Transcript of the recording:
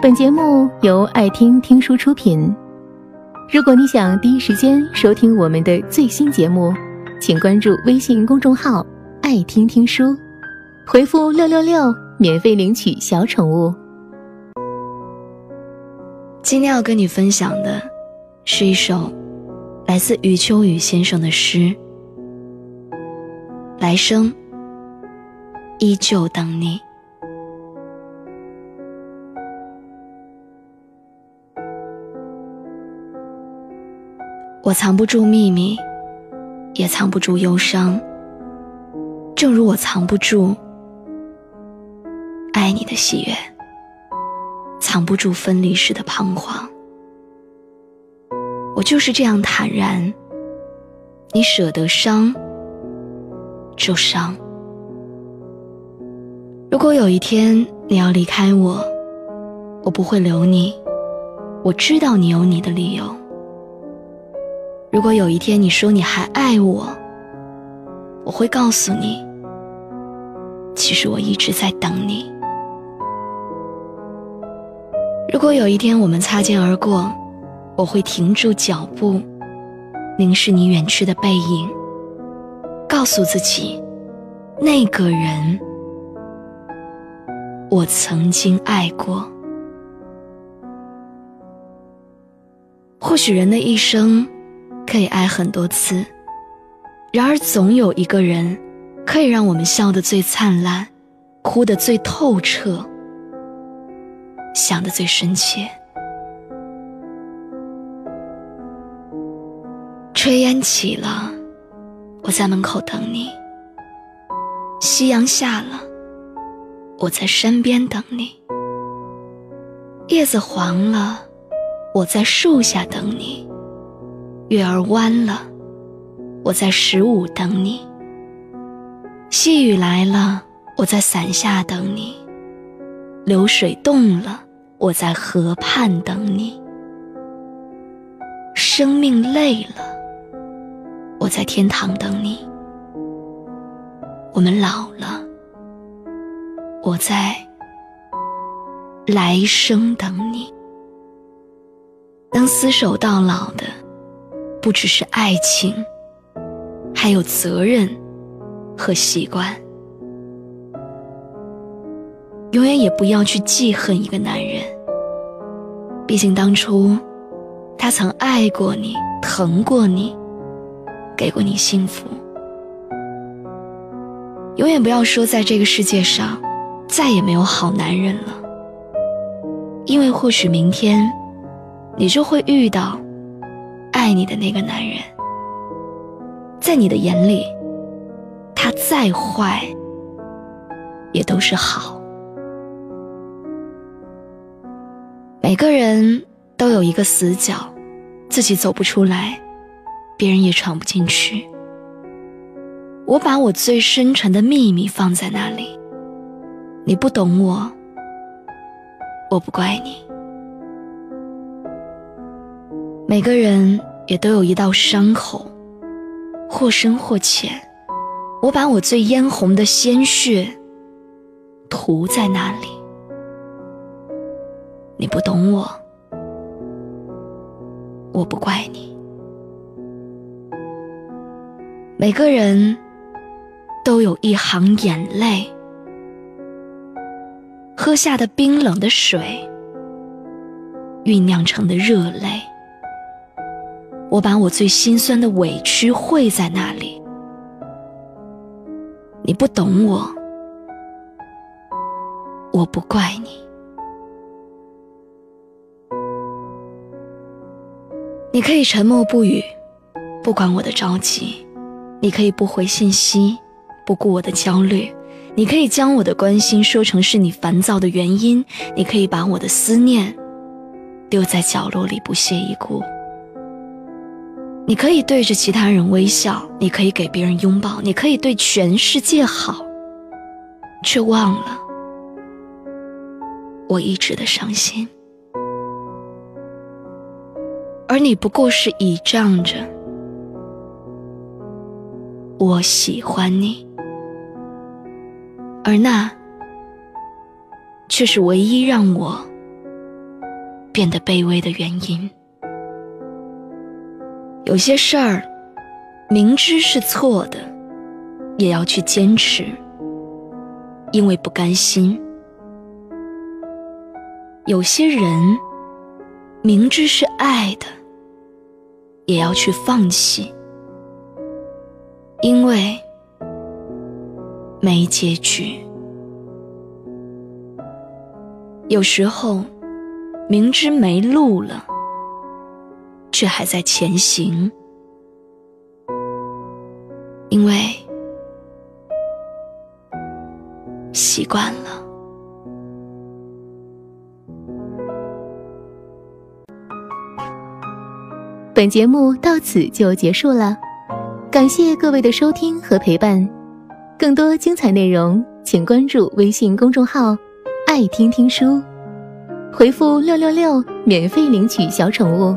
本节目由爱听听书出品。如果你想第一时间收听我们的最新节目，请关注微信公众号“爱听听书”，回复“六六六”免费领取小宠物。今天要跟你分享的是一首来自余秋雨先生的诗，《来生依旧等你》。我藏不住秘密，也藏不住忧伤。正如我藏不住爱你的喜悦，藏不住分离时的彷徨。我就是这样坦然，你舍得伤就伤。如果有一天你要离开我，我不会留你。我知道你有你的理由。如果有一天你说你还爱我，我会告诉你，其实我一直在等你。如果有一天我们擦肩而过，我会停住脚步，凝视你远去的背影，告诉自己，那个人我曾经爱过。或许人的一生。可以爱很多次，然而总有一个人，可以让我们笑得最灿烂，哭得最透彻，想得最深切。炊烟起了，我在门口等你；夕阳下了，我在山边等你；叶子黄了，我在树下等你。月儿弯了，我在十五等你；细雨来了，我在伞下等你；流水动了，我在河畔等你；生命累了，我在天堂等你；我们老了，我在来生等你。能厮守到老的。不只是爱情，还有责任和习惯。永远也不要去记恨一个男人，毕竟当初他曾爱过你，疼过你，给过你幸福。永远不要说在这个世界上再也没有好男人了，因为或许明天你就会遇到。爱你的那个男人，在你的眼里，他再坏，也都是好。每个人都有一个死角，自己走不出来，别人也闯不进去。我把我最深沉的秘密放在那里，你不懂我，我不怪你。每个人。也都有一道伤口，或深或浅。我把我最嫣红的鲜血涂在那里。你不懂我，我不怪你。每个人都有一行眼泪，喝下的冰冷的水，酝酿成的热泪。我把我最心酸的委屈汇在那里，你不懂我，我不怪你。你可以沉默不语，不管我的着急；你可以不回信息，不顾我的焦虑；你可以将我的关心说成是你烦躁的原因；你可以把我的思念丢在角落里不屑一顾。你可以对着其他人微笑，你可以给别人拥抱，你可以对全世界好，却忘了我一直的伤心。而你不过是倚仗着我喜欢你，而那却是唯一让我变得卑微的原因。有些事儿，明知是错的，也要去坚持，因为不甘心；有些人，明知是爱的，也要去放弃，因为没结局。有时候，明知没路了。却还在前行，因为习惯了。本节目到此就结束了，感谢各位的收听和陪伴。更多精彩内容，请关注微信公众号“爱听听书”，回复“六六六”免费领取小宠物。